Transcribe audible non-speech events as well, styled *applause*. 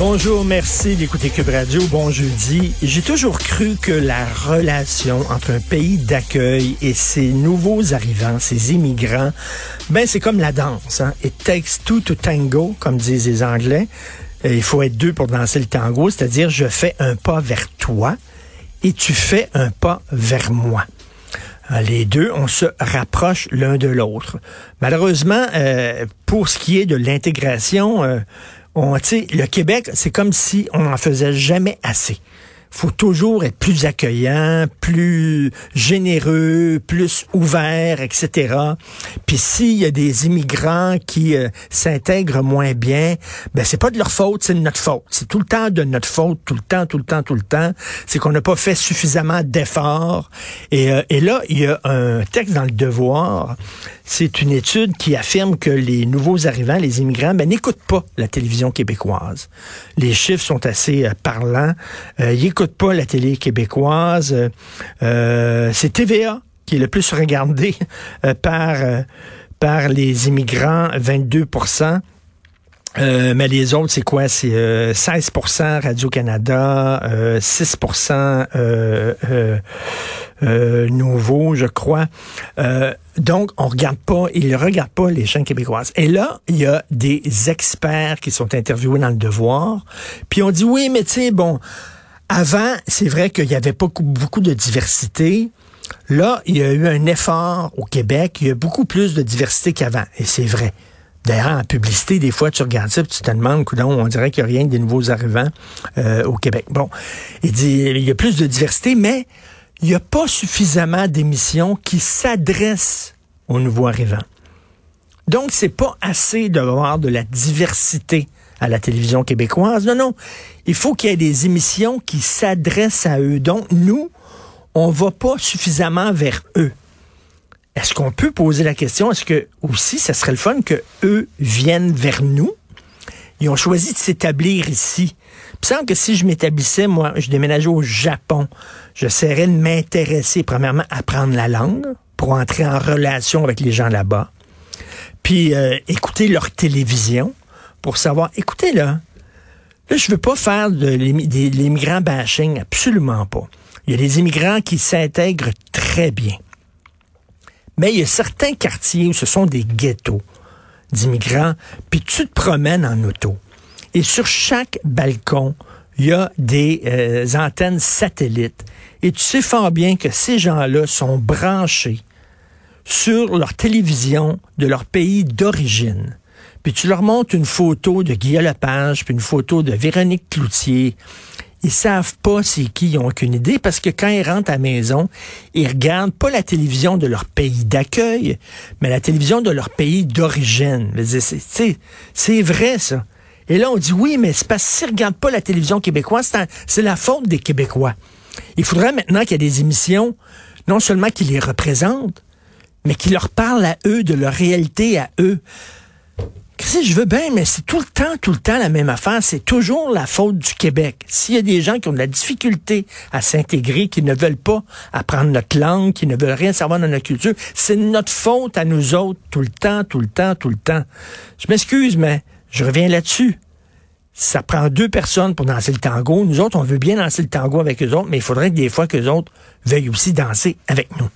Bonjour, merci d'écouter Cube Radio. Bon jeudi. J'ai toujours cru que la relation entre un pays d'accueil et ses nouveaux arrivants, ses immigrants, ben c'est comme la danse. Hein? It takes two to tango, comme disent les Anglais. Euh, Il faut être deux pour danser le tango, c'est-à-dire je fais un pas vers toi et tu fais un pas vers moi. Euh, Les deux, on se rapproche l'un de l'autre. Malheureusement, euh, pour ce qui est de l'intégration, on, le Québec, c'est comme si on n'en faisait jamais assez faut toujours être plus accueillant, plus généreux, plus ouvert, etc. Puis s'il y a des immigrants qui euh, s'intègrent moins bien, ben c'est pas de leur faute, c'est de notre faute. C'est tout le temps de notre faute, tout le temps, tout le temps, tout le temps. C'est qu'on n'a pas fait suffisamment d'efforts. Et, euh, là, il y a un texte dans le Devoir. C'est une étude qui affirme que les nouveaux arrivants, les immigrants, ben, n'écoutent pas la télévision québécoise. Les chiffres sont assez euh, parlants. N'écoutent pas la télé québécoise. Euh, c'est TVA qui est le plus regardé *laughs* euh, par, euh, par les immigrants, 22% euh, mais les autres, c'est quoi? C'est euh, 16% Radio-Canada, euh, 6% euh, euh, euh, Nouveau, je crois. Euh, donc, on regarde pas, ils ne regardent pas les chaînes québécoises. Et là, il y a des experts qui sont interviewés dans le devoir. Puis on dit, oui, mais tu sais, bon, avant, c'est vrai qu'il y avait pas beaucoup, de diversité. Là, il y a eu un effort au Québec. Il y a beaucoup plus de diversité qu'avant. Et c'est vrai. D'ailleurs, en publicité, des fois, tu regardes ça et tu te demandes, on dirait qu'il n'y a rien des nouveaux arrivants euh, au Québec. Bon, il dit, il y a plus de diversité, mais il n'y a pas suffisamment d'émissions qui s'adressent aux nouveaux arrivants. Donc, c'est pas assez d'avoir de la diversité à la télévision québécoise. Non, non. Il faut qu'il y ait des émissions qui s'adressent à eux. Donc, nous, on va pas suffisamment vers eux. Est-ce qu'on peut poser la question, est-ce que aussi, ça serait le fun que eux viennent vers nous? Ils ont choisi de s'établir ici. Il semble que si je m'établissais, moi, je déménageais au Japon, j'essaierais de m'intéresser, premièrement, à apprendre la langue pour entrer en relation avec les gens là-bas. Puis euh, écouter leur télévision pour savoir, écoutez là, là, je veux pas faire de l'immigrant bashing, absolument pas. Il y a des immigrants qui s'intègrent très bien. Mais il y a certains quartiers où ce sont des ghettos d'immigrants, puis tu te promènes en auto. Et sur chaque balcon, il y a des euh, antennes satellites. Et tu sais fort bien que ces gens-là sont branchés sur leur télévision de leur pays d'origine. Puis tu leur montres une photo de Guillaume Lepage, puis une photo de Véronique Cloutier. Ils savent pas c'est qui, ils ont aucune idée, parce que quand ils rentrent à la maison, ils regardent pas la télévision de leur pays d'accueil, mais la télévision de leur pays d'origine. C'est vrai, ça. Et là, on dit oui, mais c'est parce qu'ils regardent pas la télévision québécoise, c'est la faute des Québécois. Il faudrait maintenant qu'il y ait des émissions, non seulement qui les représentent, mais qui leur parlent à eux de leur réalité à eux. Si je veux? Bien, mais c'est tout le temps, tout le temps la même affaire. C'est toujours la faute du Québec. S'il y a des gens qui ont de la difficulté à s'intégrer, qui ne veulent pas apprendre notre langue, qui ne veulent rien savoir de notre culture, c'est notre faute à nous autres, tout le temps, tout le temps, tout le temps. Je m'excuse, mais je reviens là-dessus. Ça prend deux personnes pour danser le tango. Nous autres, on veut bien danser le tango avec eux autres, mais il faudrait que des fois que les autres veuillent aussi danser avec nous.